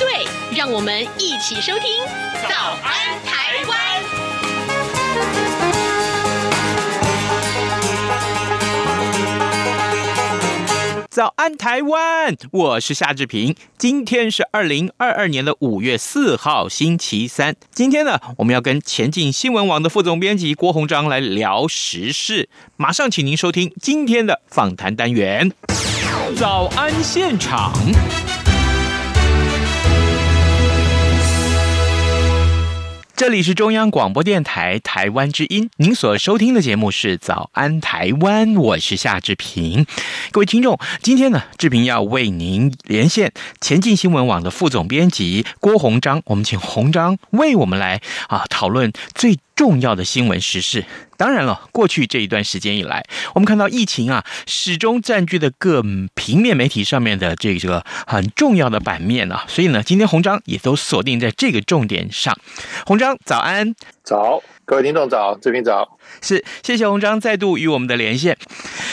对，让我们一起收听《早安台湾》。早安台湾，我是夏志平。今天是二零二二年的五月四号，星期三。今天呢，我们要跟前进新闻网的副总编辑郭鸿章来聊时事。马上请您收听今天的访谈单元。早安现场。这里是中央广播电台台湾之音，您所收听的节目是《早安台湾》，我是夏志平。各位听众，今天呢，志平要为您连线前进新闻网的副总编辑郭鸿章，我们请鸿章为我们来啊讨论最重要的新闻时事。当然了，过去这一段时间以来，我们看到疫情啊，始终占据的各平面媒体上面的这个很重要的版面啊。所以呢，今天红章也都锁定在这个重点上。红章，早安。早，各位听众早，志平早。是，谢谢洪章再度与我们的连线。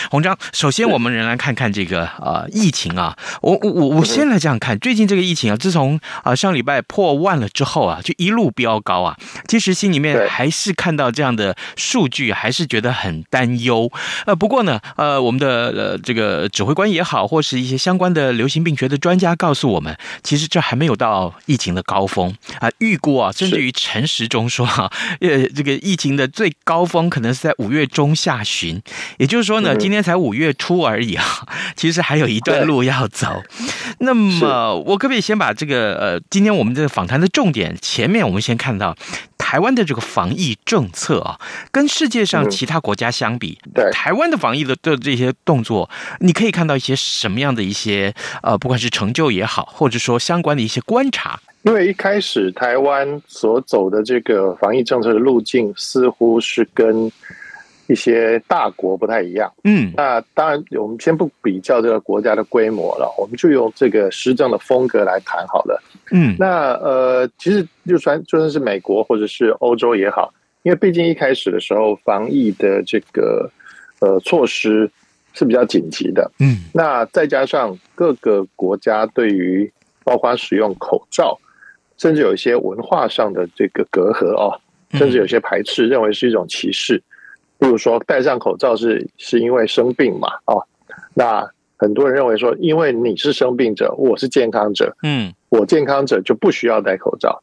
洪章，首先我们仍然看看这个呃疫情啊，我我我我先来这样看，最近这个疫情啊，自从啊上礼拜破万了之后啊，就一路飙高啊，其实心里面还是看到这样的数据，还是觉得很担忧。呃，不过呢，呃，我们的呃这个指挥官也好，或是一些相关的流行病学的专家告诉我们，其实这还没有到疫情的高峰啊，预估啊，甚至于陈时中说哈，呃，这个疫情的最高峰。可能是在五月中下旬，也就是说呢，今天才五月初而已啊，其实还有一段路要走。那么，我可不可以先把这个呃，今天我们这个访谈的重点，前面我们先看到台湾的这个防疫政策啊，跟世界上其他国家相比，对台湾的防疫的的这些动作，你可以看到一些什么样的一些呃，不管是成就也好，或者说相关的一些观察。因为一开始台湾所走的这个防疫政策的路径，似乎是跟一些大国不太一样。嗯，那当然，我们先不比较这个国家的规模了，我们就用这个施政的风格来谈好了。嗯，那呃，其实就算就算是美国或者是欧洲也好，因为毕竟一开始的时候，防疫的这个呃措施是比较紧急的。嗯，那再加上各个国家对于包括使用口罩。甚至有一些文化上的这个隔阂哦，甚至有些排斥，认为是一种歧视。比如说，戴上口罩是是因为生病嘛？哦，那很多人认为说，因为你是生病者，我是健康者，嗯，我健康者就不需要戴口罩。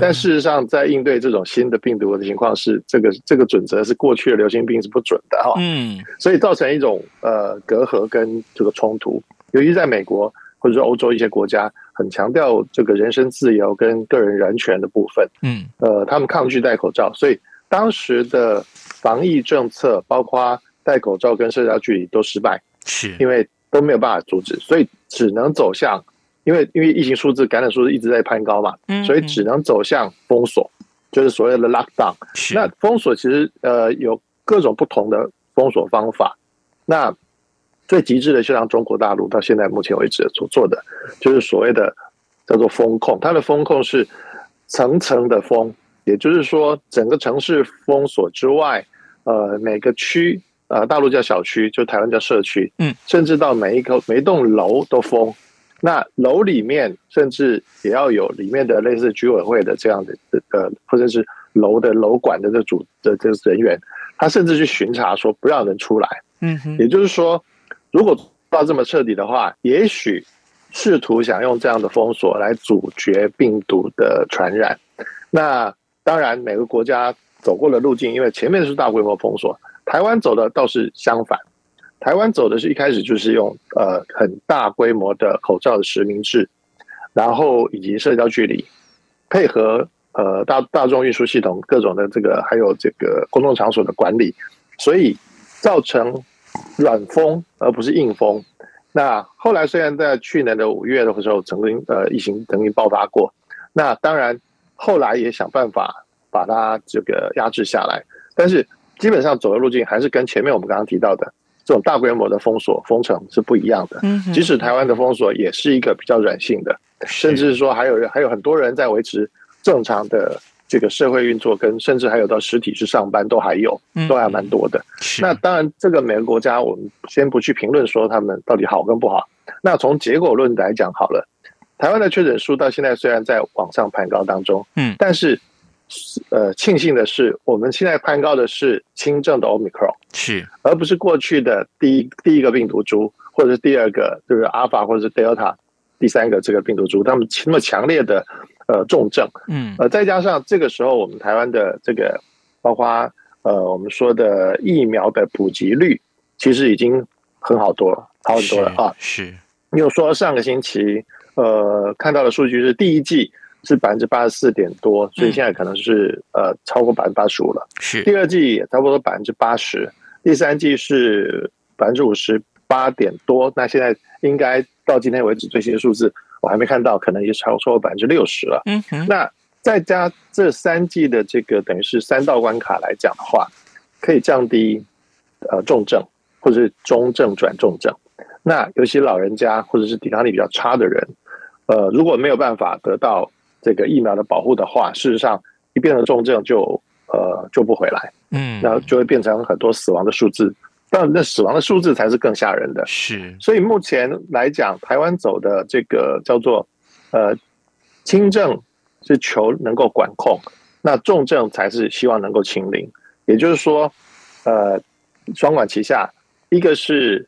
但事实上，在应对这种新的病毒的情况是，这个这个准则是过去的流行病是不准的哈。嗯，所以造成一种呃隔阂跟这个冲突，尤其在美国或者说欧洲一些国家。很强调这个人身自由跟个人人权的部分，嗯，呃，他们抗拒戴口罩，所以当时的防疫政策，包括戴口罩跟社交距离都失败，是因为都没有办法阻止，所以只能走向，因为因为疫情数字、感染数字一直在攀高嘛，嗯，所以只能走向封锁，就是所谓的 lockdown。那封锁其实呃有各种不同的封锁方法，那。最极致的，就像中国大陆到现在目前为止所做的，就是所谓的叫做风控。它的风控是层层的封，也就是说，整个城市封锁之外，呃，每个区，呃，大陆叫小区，就台湾叫社区，嗯，甚至到每一个每一栋楼都封。那楼里面甚至也要有里面的类似居委会的这样的呃，或者是楼的楼管的这组的这个人员，他甚至去巡查说不让人出来。嗯哼，也就是说。如果做到这么彻底的话，也许试图想用这样的封锁来阻绝病毒的传染。那当然，每个国家走过的路径，因为前面是大规模封锁，台湾走的倒是相反。台湾走的是一开始就是用呃很大规模的口罩的实名制，然后以及社交距离，配合呃大大众运输系统各种的这个还有这个公众场所的管理，所以造成。软封而不是硬封。那后来虽然在去年的五月的时候曾经呃疫情曾经爆发过，那当然后来也想办法把它这个压制下来。但是基本上走的路径还是跟前面我们刚刚提到的这种大规模的封锁封城是不一样的。即使台湾的封锁也是一个比较软性的，甚至是说还有还有很多人在维持正常的这个社会运作，跟甚至还有到实体去上班都还有，都还蛮多的。那当然，这个每个国家我们先不去评论说他们到底好跟不好。那从结果论来讲好了，台湾的确诊数到现在虽然在往上攀高当中，嗯，但是。呃，庆幸的是，我们现在攀高的是轻症的 Omicron，是，而不是过去的第一第一个病毒株，或者是第二个就是阿尔法或者是 Delta，第三个这个病毒株，他们那么强烈的呃重症，嗯，呃，再加上这个时候我们台湾的这个，包括呃我们说的疫苗的普及率，其实已经很好多了，好很多了啊，是。你有说上个星期呃看到的数据是第一季。是百分之八十四点多，所以现在可能是、嗯、呃超过百分之八十五了。是第二季也差不多百分之八十，第三季是百分之五十八点多。那现在应该到今天为止最新的数字我还没看到，可能也超超过百分之六十了。嗯哼，那再加这三季的这个等于是三道关卡来讲的话，可以降低呃重症或者是中症转重症。那尤其老人家或者是抵抗力比较差的人，呃如果没有办法得到这个疫苗的保护的话，事实上一变成重症就呃救不回来，嗯，然后就会变成很多死亡的数字，但那死亡的数字才是更吓人的。是，所以目前来讲，台湾走的这个叫做呃轻症是求能够管控，那重症才是希望能够清零。也就是说，呃，双管齐下，一个是。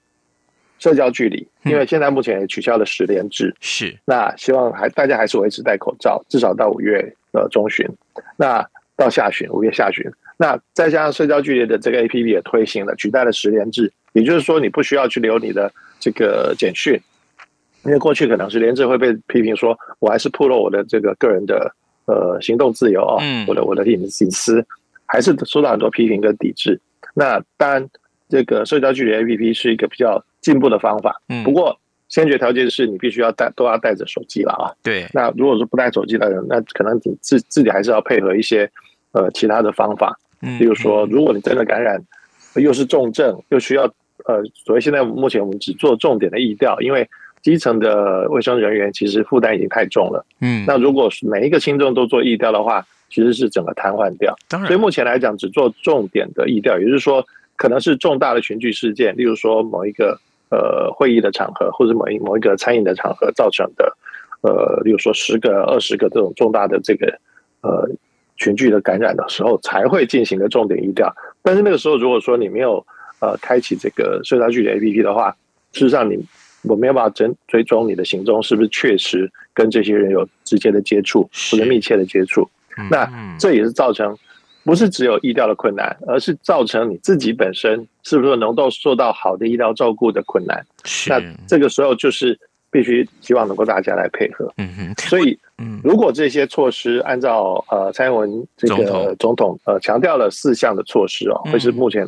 社交距离，因为现在目前也取消了十连制，是那希望还大家还是维持戴口罩，至少到五月呃中旬，那到下旬五月下旬，那再加上社交距离的这个 APP 也推行了，取代了十连制，也就是说你不需要去留你的这个简讯，因为过去可能是连制会被批评说我还是暴露我的这个个人的呃行动自由啊，我的我的隐隐私还是受到很多批评跟抵制。那当然这个社交距离 APP 是一个比较。进步的方法，嗯，不过先决条件是你必须要带，都要带着手机了啊。对，那如果说不带手机的人，那可能你自自己还是要配合一些呃其他的方法，嗯，比如说，如果你真的感染又是重症，又需要呃，所谓现在目前我们只做重点的疫调，因为基层的卫生人员其实负担已经太重了，嗯，那如果每一个轻症都做疫调的话，其实是整个瘫痪掉。当然，所以目前来讲只做重点的疫调，也就是说可能是重大的群聚事件，例如说某一个。呃，会议的场合或者某一某一个餐饮的场合造成的，呃，例如说十个、二十个这种重大的这个呃群聚的感染的时候，才会进行的重点医调。但是那个时候，如果说你没有呃开启这个社交距离 APP 的话，事实上你我没有办法追追踪你的行踪是不是确实跟这些人有直接的接触或者密切的接触，那这也是造成。不是只有医调的困难，而是造成你自己本身是不是能够受到好的医疗照顾的困难。是。那这个时候就是必须希望能够大家来配合。嗯哼。所以，如果这些措施按照呃蔡英文这个总统呃强调了四项的措施哦，会是目前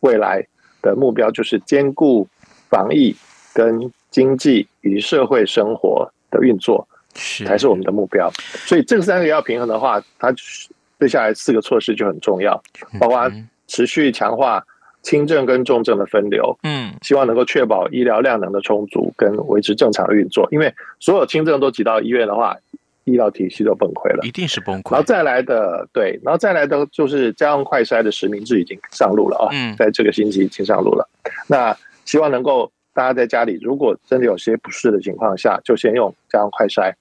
未来的目标，就是兼顾防疫跟经济以及社会生活的运作，才是我们的目标。所以这三个要平衡的话，它。接下来四个措施就很重要，包括持续强化轻症跟重症的分流，嗯，希望能够确保医疗量能的充足跟维持正常的运作。因为所有轻症都挤到医院的话，医疗体系都崩溃了，一定是崩溃。然后再来的，对，然后再来的就是家用快筛的实名制已经上路了啊，嗯，在这个星期已经上路了。那希望能够大家在家里，如果真的有些不适的情况下，就先用家用快筛。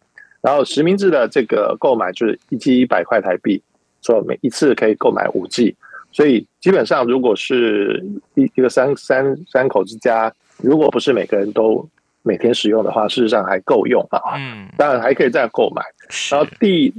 然后实名制的这个购买就是一剂一百块台币。说每一次可以购买五 G，所以基本上如果是一一个三三三口之家，如果不是每个人都每天使用的话，事实上还够用啊。嗯，当然还可以再购买。然后第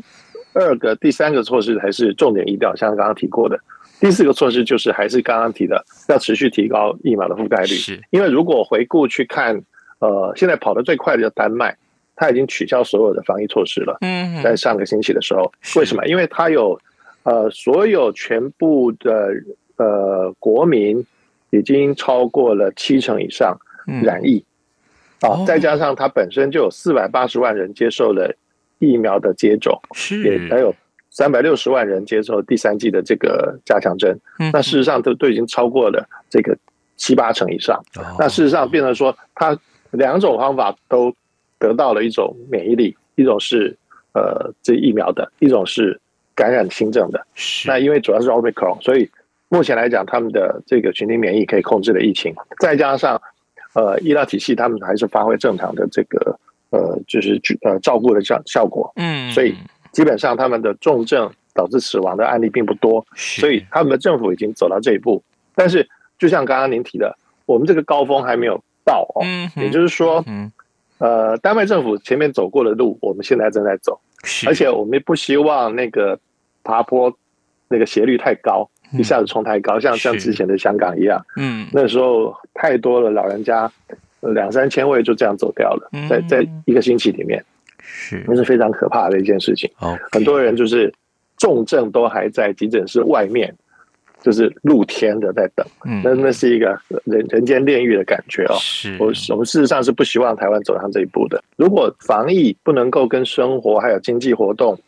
二个、第三个措施还是重点疫调，像刚刚提过的。第四个措施就是还是刚刚提的，要持续提高疫苗的覆盖率。是，因为如果回顾去看，呃，现在跑得最快的叫丹麦，它已经取消所有的防疫措施了。嗯，在上个星期的时候，为什么？因为它有。呃，所有全部的呃国民已经超过了七成以上染疫，哦，再加上它本身就有四百八十万人接受了疫苗的接种，是。也还有三百六十万人接受第三季的这个加强针，那事实上都都已经超过了这个七八成以上。那事实上变成说，它两种方法都得到了一种免疫力，一种是呃这疫苗的，一种是感染轻症的。那因为主要是 Omicron，所以目前来讲，他们的这个群体免疫可以控制的疫情，再加上呃医疗体系他们还是发挥正常的这个呃就是呃照顾的效效果。嗯，所以。基本上他们的重症导致死亡的案例并不多，所以他们的政府已经走到这一步。但是，就像刚刚您提的，我们这个高峰还没有到哦。也就是说，嗯呃，丹麦政府前面走过的路，我们现在正在走。而且我们也不希望那个爬坡那个斜率太高，一下子冲太高，像像之前的香港一样。嗯，那时候太多了，老人家两三千位就这样走掉了，在在一个星期里面。是，那是非常可怕的一件事情。Okay. 很多人就是重症都还在急诊室外面，就是露天的在等。嗯，那那是一个人人间炼狱的感觉哦。是，我我们事实上是不希望台湾走上这一步的。如果防疫不能够跟生活还有经济活动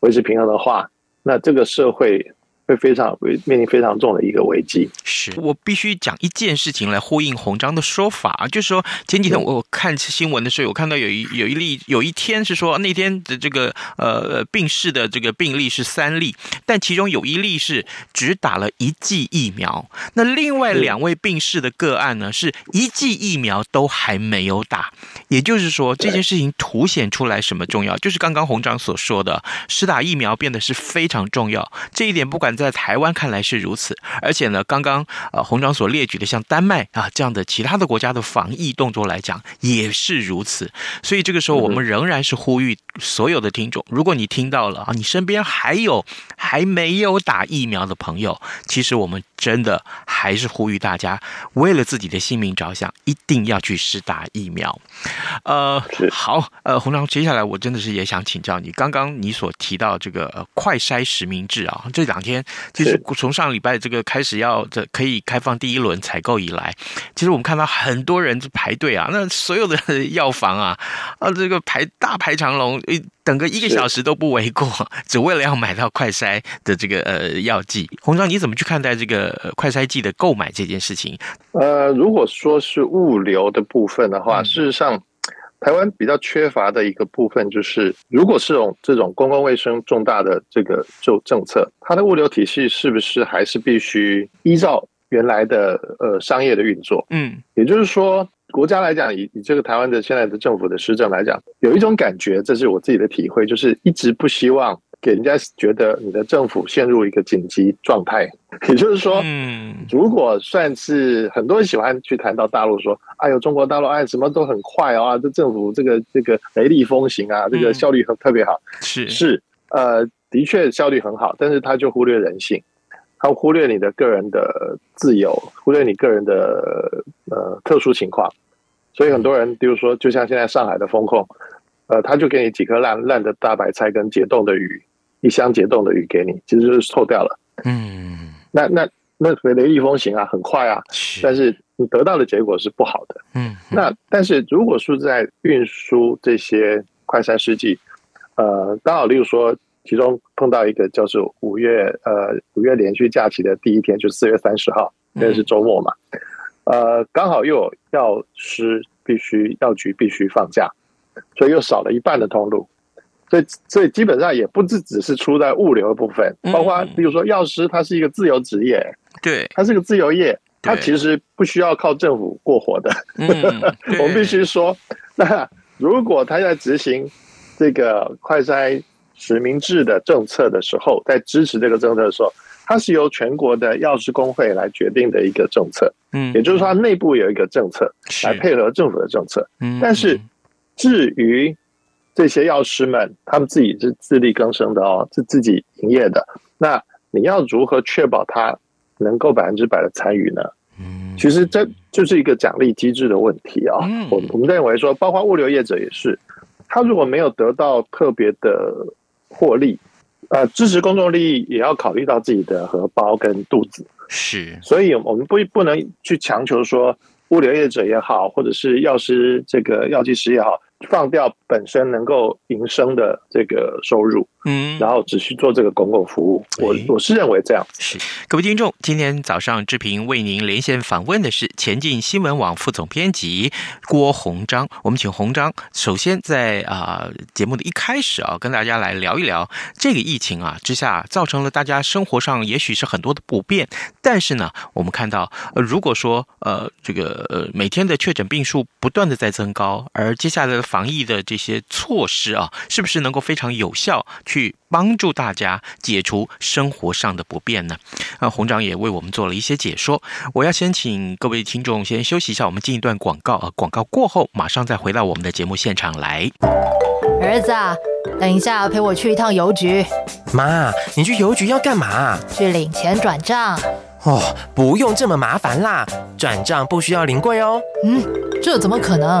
维持平衡的话，那这个社会。会非常会面临非常重的一个危机。是我必须讲一件事情来呼应洪章的说法，就是说前几天我看新闻的时候，我看到有一有一例，有一天是说那天的这个呃病逝的这个病例是三例，但其中有一例是只打了一剂疫苗，那另外两位病逝的个案呢，是一剂疫苗都还没有打。也就是说，这件事情凸显出来什么重要？就是刚刚洪章所说的，施打疫苗变得是非常重要。这一点不管。在台湾看来是如此，而且呢，刚刚呃洪章所列举的像丹麦啊这样的其他的国家的防疫动作来讲也是如此，所以这个时候我们仍然是呼吁所有的听众，如果你听到了啊，你身边还有还没有打疫苗的朋友，其实我们真的还是呼吁大家为了自己的性命着想，一定要去施打疫苗。呃，好，呃洪章，接下来我真的是也想请教你，刚刚你所提到这个、呃、快筛实名制啊，这两天。其实从上礼拜这个开始要这可以开放第一轮采购以来，其实我们看到很多人排队啊，那所有的药房啊，啊这个排大排长龙，等个一个小时都不为过，只为了要买到快筛的这个呃药剂。洪章，你怎么去看待这个快筛剂的购买这件事情？呃，如果说是物流的部分的话，事实上。台湾比较缺乏的一个部分就是，如果是这种这种公共卫生重大的这个就政策，它的物流体系是不是还是必须依照原来的呃商业的运作？嗯，也就是说，国家来讲，以以这个台湾的现在的政府的施政来讲，有一种感觉，这是我自己的体会，就是一直不希望。给人家觉得你的政府陷入一个紧急状态，也就是说，嗯，如果算是很多人喜欢去谈到大陆说，哎呦，中国大陆哎，什么都很快啊，这政府这个这个雷厉风行啊，这个效率很特别好，是。是，呃，的确效率很好，但是他就忽略人性，他忽略你的个人的自由，忽略你个人的呃特殊情况，所以很多人比如说，就像现在上海的风控。呃，他就给你几颗烂烂的大白菜跟解冻的鱼，一箱解冻的鱼给你，其实就是臭掉了。嗯，那那那雷厉风行啊，很快啊，但是你得到的结果是不好的。嗯，那但是如果是在运输这些快餐试剂，呃，刚好例如说，其中碰到一个叫做五月呃五月连续假期的第一天，就四月三十号，那是周末嘛，嗯、呃，刚好又有药师必须药局必须放假。所以又少了一半的通路，所以所以基本上也不只只是出在物流的部分，包括比如说药师，他是一个自由职业，对，他是个自由业，他其实不需要靠政府过活的。我们必须说，那如果他在执行这个快筛实名制的政策的时候，在支持这个政策的时候，它是由全国的药师工会来决定的一个政策，嗯，也就是说，它内部有一个政策来配合政府的政策，嗯，但是。至于这些药师们，他们自己是自力更生的哦，是自己营业的。那你要如何确保他能够百分之百的参与呢？嗯，其实这就是一个奖励机制的问题啊。我我们认为说，包括物流业者也是，他如果没有得到特别的获利，呃，支持公众利益也要考虑到自己的荷包跟肚子。是，所以我们不不能去强求说，物流业者也好，或者是药师这个药剂师也好。放掉本身能够营生的这个收入，嗯，然后只需做这个公共服务。我我是认为这样。是各位听众，今天早上志平为您连线访问的是前进新闻网副总编辑郭鸿章。我们请鸿章首先在啊、呃、节目的一开始啊，跟大家来聊一聊这个疫情啊之下造成了大家生活上也许是很多的不便，但是呢，我们看到呃如果说呃这个呃每天的确诊病数不断的在增高，而接下来的防疫的这些措施啊，是不是能够非常有效去帮助大家解除生活上的不便呢？啊，红长也为我们做了一些解说。我要先请各位听众先休息一下，我们进一段广告啊，广告过后马上再回到我们的节目现场来。儿子啊，等一下陪我去一趟邮局。妈，你去邮局要干嘛？去领钱转账。哦，不用这么麻烦啦，转账不需要临柜哦。嗯，这怎么可能？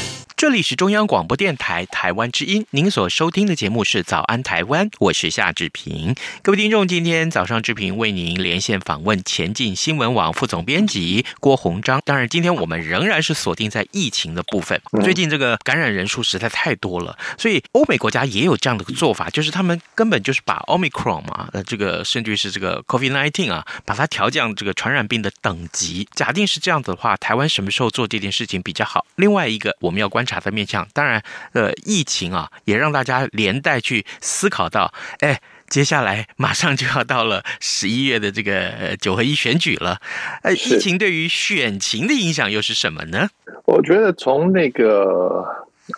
这里是中央广播电台台湾之音，您所收听的节目是《早安台湾》，我是夏志平。各位听众，今天早上志平为您连线访问前进新闻网副总编辑郭鸿章。当然，今天我们仍然是锁定在疫情的部分。最近这个感染人数实在太多了，所以欧美国家也有这样的做法，就是他们根本就是把 Omicron 嘛，呃，这个甚至是这个 COVID-19 啊，把它调降这个传染病的等级。假定是这样子的话，台湾什么时候做这件事情比较好？另外一个，我们要观察。的面向，当然，呃，疫情啊，也让大家连带去思考到，哎，接下来马上就要到了十一月的这个九合一选举了，呃，疫情对于选情的影响又是什么呢？我觉得从那个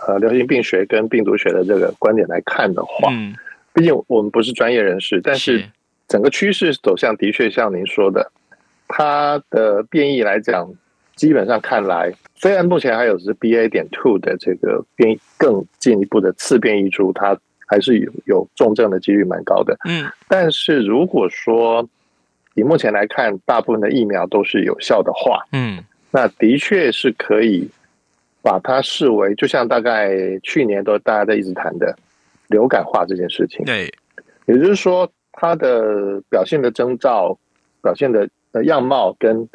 呃流行病学跟病毒学的这个观点来看的话，嗯，毕竟我们不是专业人士，但是整个趋势走向的确像您说的，它的变异来讲。基本上看来，虽然目前还有是 BA 点 two 的这个变更进一步的次变异株，它还是有有重症的几率蛮高的。嗯，但是如果说以目前来看，大部分的疫苗都是有效的话，嗯，那的确是可以把它视为，就像大概去年都大家在一直谈的流感化这件事情。对，也就是说，它的表现的征兆、表现的呃样貌跟。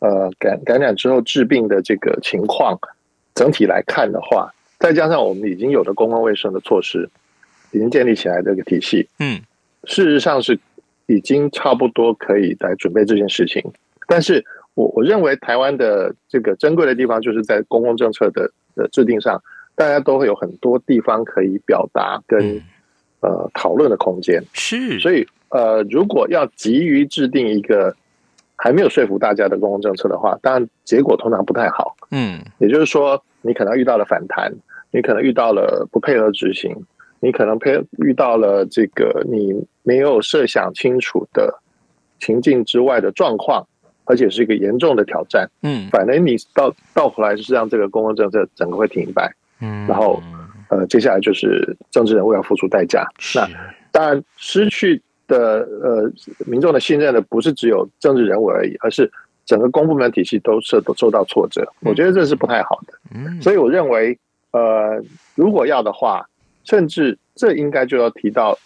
呃，感感染之后治病的这个情况，整体来看的话，再加上我们已经有的公共卫生的措施，已经建立起来这个体系，嗯，事实上是已经差不多可以来准备这件事情。但是我我认为台湾的这个珍贵的地方，就是在公共政策的的制定上，大家都会有很多地方可以表达跟、嗯、呃讨论的空间。是，所以呃，如果要急于制定一个。还没有说服大家的公共政策的话，当然结果通常不太好。嗯，也就是说，你可能遇到了反弹，你可能遇到了不配合执行，你可能配遇到了这个你没有设想清楚的情境之外的状况，而且是一个严重的挑战。嗯，反正你到到头来是让这个公共政策整个会停摆。嗯，然后呃，接下来就是政治人物要付出代价。那当然失去。的呃，民众的信任的不是只有政治人物而已，而是整个公部门体系都受都受到挫折。我觉得这是不太好的。嗯，所以我认为，呃，如果要的话，甚至这应该就要提到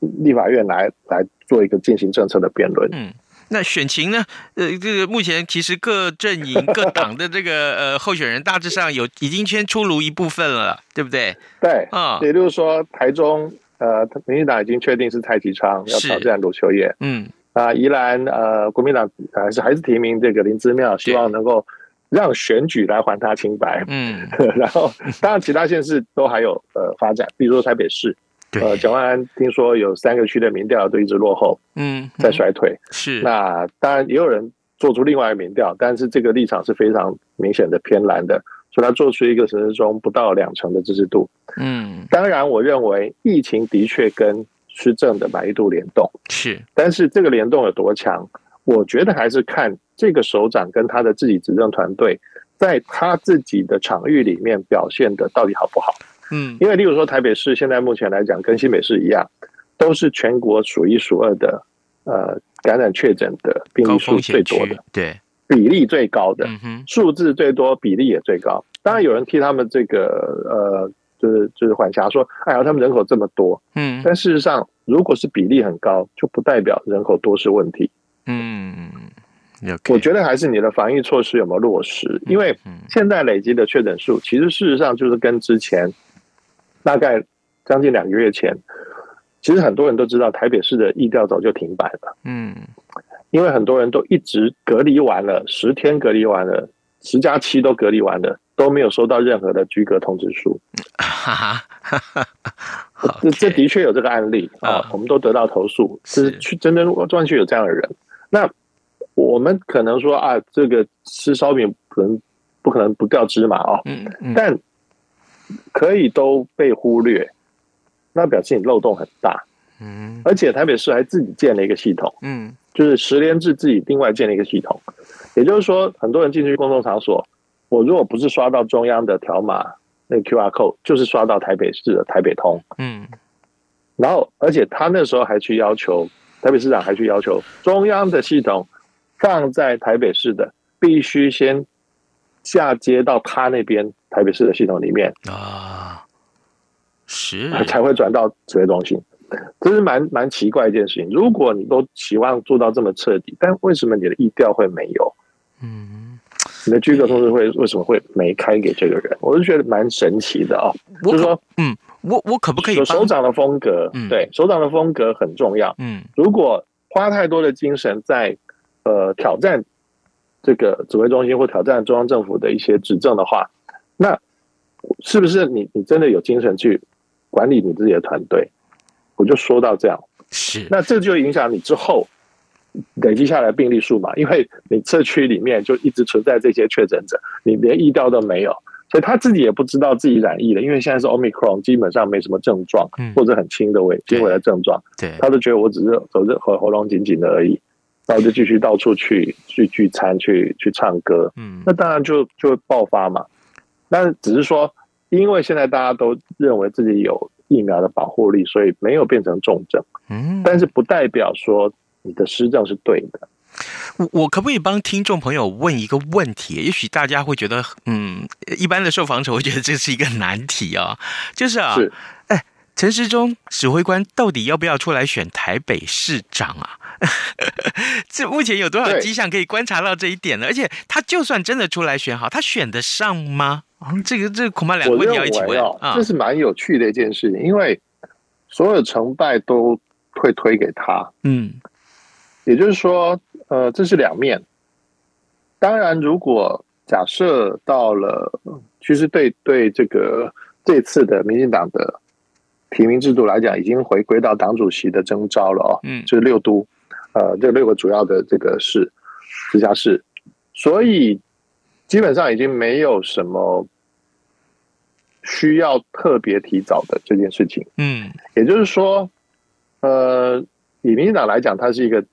立法院来来做一个进行政策的辩论。嗯，那选情呢？呃，这个目前其实各阵营各党的这个呃候选人大致上有已经先出炉一部分了，对不对？对啊，也就是说台中。呃，民进党已经确定是蔡其昌要挑战卢秀燕。嗯，啊，宜兰呃，国民党还是还是提名这个林之妙，希望能够让选举来还他清白。嗯，然后当然其他县市都还有呃发展，比如说台北市，呃，蒋万安听说有三个区的民调都一直落后，嗯，在衰退。是，那当然也有人做出另外一个民调，但是这个立场是非常明显的偏蓝的。所以他做出一个城市中不到两成的支持度。嗯，当然，我认为疫情的确跟施政的满意度联动是，但是这个联动有多强，我觉得还是看这个首长跟他的自己执政团队在他自己的场域里面表现的到底好不好。嗯，因为例如说台北市现在目前来讲跟新北市一样，都是全国数一数二的呃感染确诊的病例数最多的，对。比例最高的，数、嗯、字最多，比例也最高。当然有人替他们这个呃，就是就是缓颊说，哎呀，他们人口这么多，嗯，但事实上，如果是比例很高，就不代表人口多是问题。嗯，okay、我觉得还是你的防疫措施有没有落实？因为现在累积的确诊数，其实事实上就是跟之前大概将近两个月前，其实很多人都知道台北市的疫调早就停摆了。嗯。因为很多人都一直隔离完了，十天隔离完了，十加七都隔离完了，都没有收到任何的居隔通知书。哈哈，这这的确有这个案例啊，我们都得到投诉，是去真真断续有这样的人。那我们可能说啊，这个吃烧饼可能不可能不掉芝麻啊，但可以都被忽略，那表示你漏洞很大。嗯，而且台北市还自己建了一个系统，嗯。就是十连制自己另外建了一个系统，也就是说，很多人进去公众场所，我如果不是刷到中央的条码那个 QR code，就是刷到台北市的台北通。嗯，然后而且他那时候还去要求台北市长还去要求中央的系统放在台北市的必须先下接到他那边台北市的系统里面啊，是 才会转到指挥中心。这是蛮蛮奇怪一件事情。如果你都期望做到这么彻底，但为什么你的意调会没有？嗯，你的居格通知会为什么会没开给这个人？我是觉得蛮神奇的哦。就是说，嗯，我我可不可以有首长的风格？嗯，对，首长的风格很重要。嗯，如果花太多的精神在呃挑战这个指挥中心或挑战中央政府的一些执政的话，那是不是你你真的有精神去管理你自己的团队？我就说到这样，是。那这就影响你之后累积下来病例数嘛，因为你社区里面就一直存在这些确诊者，你连疫调都没有，所以他自己也不知道自己染疫了，因为现在是 Omicron，基本上没什么症状，或者很轻的微轻微的症状，对，他都觉得我只是走着喉喉咙紧紧的而已，然后就继续到处去去聚餐，去去唱歌，嗯，那当然就就会爆发嘛，那只是说，因为现在大家都认为自己有。疫苗的保护力，所以没有变成重症。嗯，但是不代表说你的施政是对的。我我可不可以帮听众朋友问一个问题？也许大家会觉得，嗯，一般的受访者会觉得这是一个难题啊、哦。就是啊，是，哎，陈时中指挥官到底要不要出来选台北市长啊？这目前有多少迹象可以观察到这一点呢？而且他就算真的出来选好，他选得上吗？这个这个恐怕两个问题要一起问啊！这是蛮有趣的一件事情，因为所有成败都会推给他。嗯，也就是说，呃，这是两面。当然，如果假设到了，其实对对这个这次的民进党的提名制度来讲，已经回归到党主席的征召了哦。嗯，就是六都，呃，这六个主要的这个市直辖市，所以基本上已经没有什么。需要特别提早的这件事情，嗯，也就是说，呃，以民进党来讲，它是一个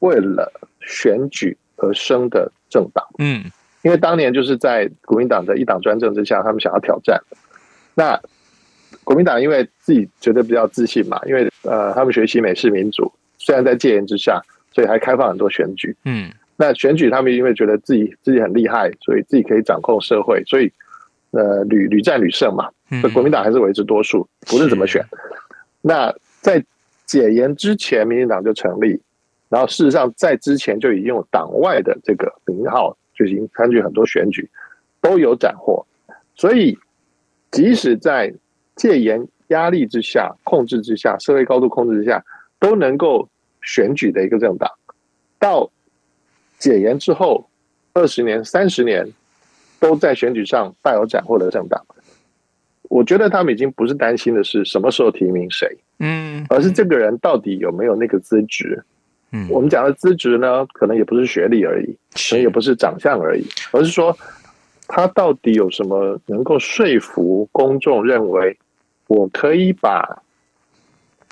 为了选举而生的政党，嗯，因为当年就是在国民党的一党专政之下，他们想要挑战。那国民党因为自己觉得比较自信嘛，因为呃，他们学习美式民主，虽然在戒严之下，所以还开放很多选举，嗯，那选举他们因为觉得自己自己很厉害，所以自己可以掌控社会，所以。呃，屡屡战屡胜嘛，所以国民党还是维持多数，不论怎么选。那在解严之前，民进党就成立，然后事实上在之前就已经有党外的这个名号，就已经参与很多选举，都有斩获。所以，即使在戒严压力之下、控制之下、社会高度控制之下，都能够选举的一个政党，到解严之后二十年、三十年。都在选举上大有斩获的政党，我觉得他们已经不是担心的是什么时候提名谁，嗯，而是这个人到底有没有那个资质。嗯，我们讲的资质呢，可能也不是学历而已，可能也不是长相而已，而是说他到底有什么能够说服公众认为我可以把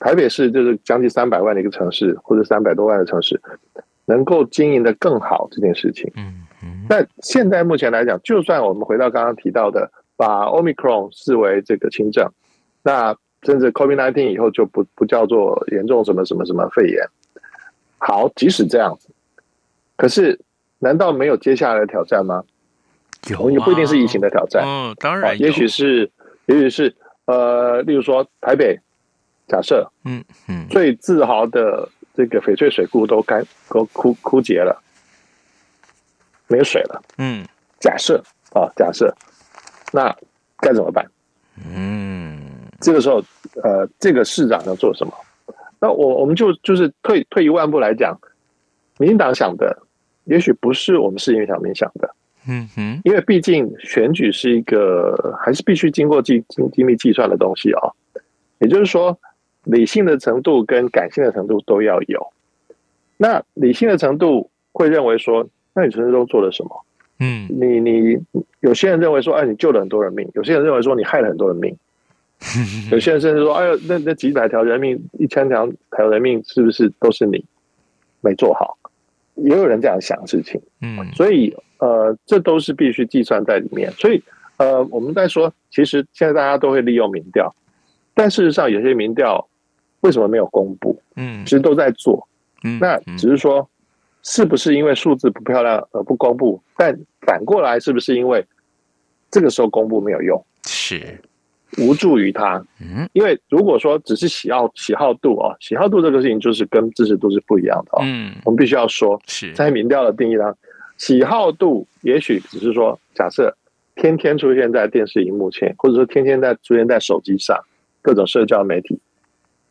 台北市就是将近三百万的一个城市，或者三百多万的城市，能够经营的更好这件事情？嗯嗯。但现在目前来讲，就算我们回到刚刚提到的，把 Omicron 视为这个轻症，那甚至 COVID-19 以后就不不叫做严重什么什么什么肺炎。好，即使这样子，可是难道没有接下来的挑战吗？有、啊，也不一定是疫情的挑战。嗯，当然，也许是，也许是，呃，例如说台北，假设，嗯嗯，最自豪的这个翡翠水库都干都枯枯竭了，没有水了。嗯，假设啊，假设，那该怎么办？嗯，这个时候，呃，这个市长要做什么？那我我们就就是退退一万步来讲，民进党想的，也许不是我们市民想民想的，嗯哼，因为毕竟选举是一个还是必须经过精精精密计算的东西啊、哦，也就是说，理性的程度跟感性的程度都要有。那理性的程度会认为说，那你陈时中做了什么？嗯，你你有些人认为说，哎，你救了很多人命；有些人认为说，你害了很多人命。有些人甚至说：“哎呦，那那几百条人命，一千条条人命，是不是都是你没做好？”也有人这样想事情，嗯，所以呃，这都是必须计算在里面。所以呃，我们在说，其实现在大家都会利用民调，但事实上有些民调为什么没有公布？嗯，其实都在做，嗯，那只是说是不是因为数字不漂亮而不公布？但反过来，是不是因为这个时候公布没有用？是。无助于他，嗯，因为如果说只是喜好喜好度啊，喜好度这个事情就是跟支持度是不一样的哦，嗯，我们必须要说，是在民调的定义上，喜好度也许只是说，假设天天出现在电视荧幕前，或者说天天在出现在手机上，各种社交媒体，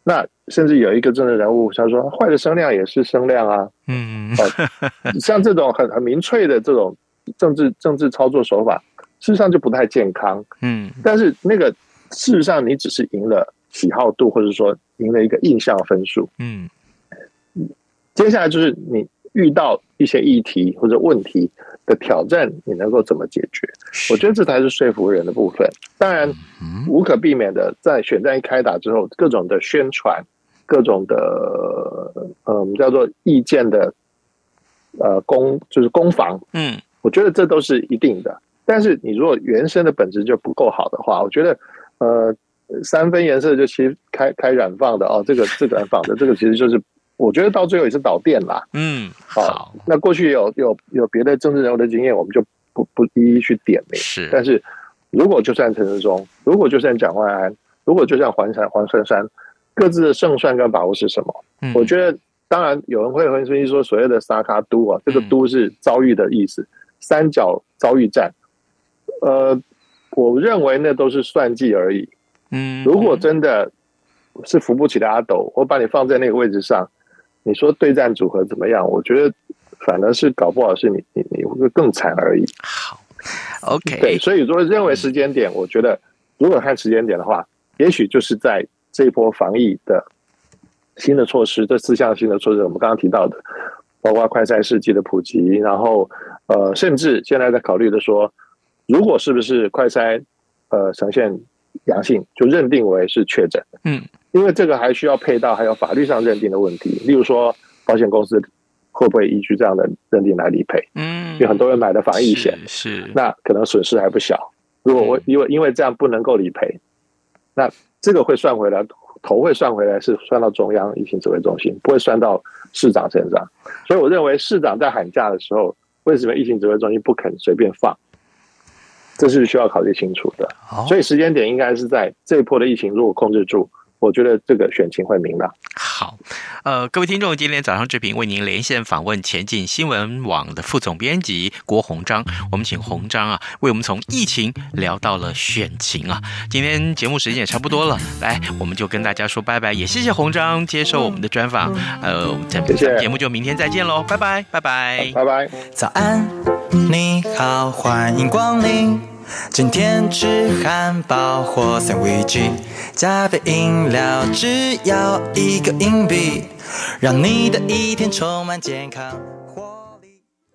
那甚至有一个政治人物，他说坏的声量也是声量啊，嗯，像这种很很明粹的这种政治政治操作手法，事实上就不太健康，嗯，但是那个。事实上，你只是赢了喜好度，或者说赢了一个印象分数。嗯，接下来就是你遇到一些议题或者问题的挑战，你能够怎么解决？我觉得这才是说服人的部分。当然，无可避免的，在选战一开打之后，各种的宣传，各种的呃，我们叫做意见的呃攻，就是攻防。嗯，我觉得这都是一定的。但是你如果原生的本质就不够好的话，我觉得。呃，三分颜色就其实开开染坊的哦，这个这个染坊的这个其实就是，我觉得到最后也是导电啦。嗯，好，那过去有有有别的政治人物的经验，我们就不不一一去点名。是，但是如果就算陈世忠，如果就算蒋万安，如果就算黄山黄珊珊，各自的胜算跟把握是什么？嗯，我觉得当然有人会分析说，所谓的沙卡都啊，这个都是遭遇的意思，三角遭遇战，呃。我认为那都是算计而已。嗯，如果真的是扶不起的阿斗，我把你放在那个位置上，你说对战组合怎么样？我觉得反而是搞不好是你你你会更惨而已。好，OK。对，所以如果认为时间点，我觉得如果看时间点的话，也许就是在这一波防疫的新的措施，这四项新的措施，我们刚刚提到的，包括快筛试剂的普及，然后呃，甚至现在在考虑的说。如果是不是快筛，呃，呈现阳性，就认定为是确诊。嗯，因为这个还需要配到还有法律上认定的问题，例如说保险公司会不会依据这样的认定来理赔？嗯，有很多人买的防疫险是，是，那可能损失还不小。如果我因为因为这样不能够理赔，那这个会算回来，头会算回来是算到中央疫情指挥中心，不会算到市长身上。所以我认为市长在喊价的时候，为什么疫情指挥中心不肯随便放？这是需要考虑清楚的，所以时间点应该是在这一波的疫情如果控制住，我觉得这个选情会明朗。好，呃，各位听众，今天早上这频为您连线访问前进新闻网的副总编辑郭鸿章，我们请鸿章啊为我们从疫情聊到了选情啊。今天节目时间也差不多了，来，我们就跟大家说拜拜，也谢谢鸿章接受我们的专访。呃，我们这节目就明天再见喽，拜拜，拜拜，拜拜。早安，你好，欢迎光临。今天吃汉堡或三明治，加杯饮料，只要一个硬币，让你的一天充满健康。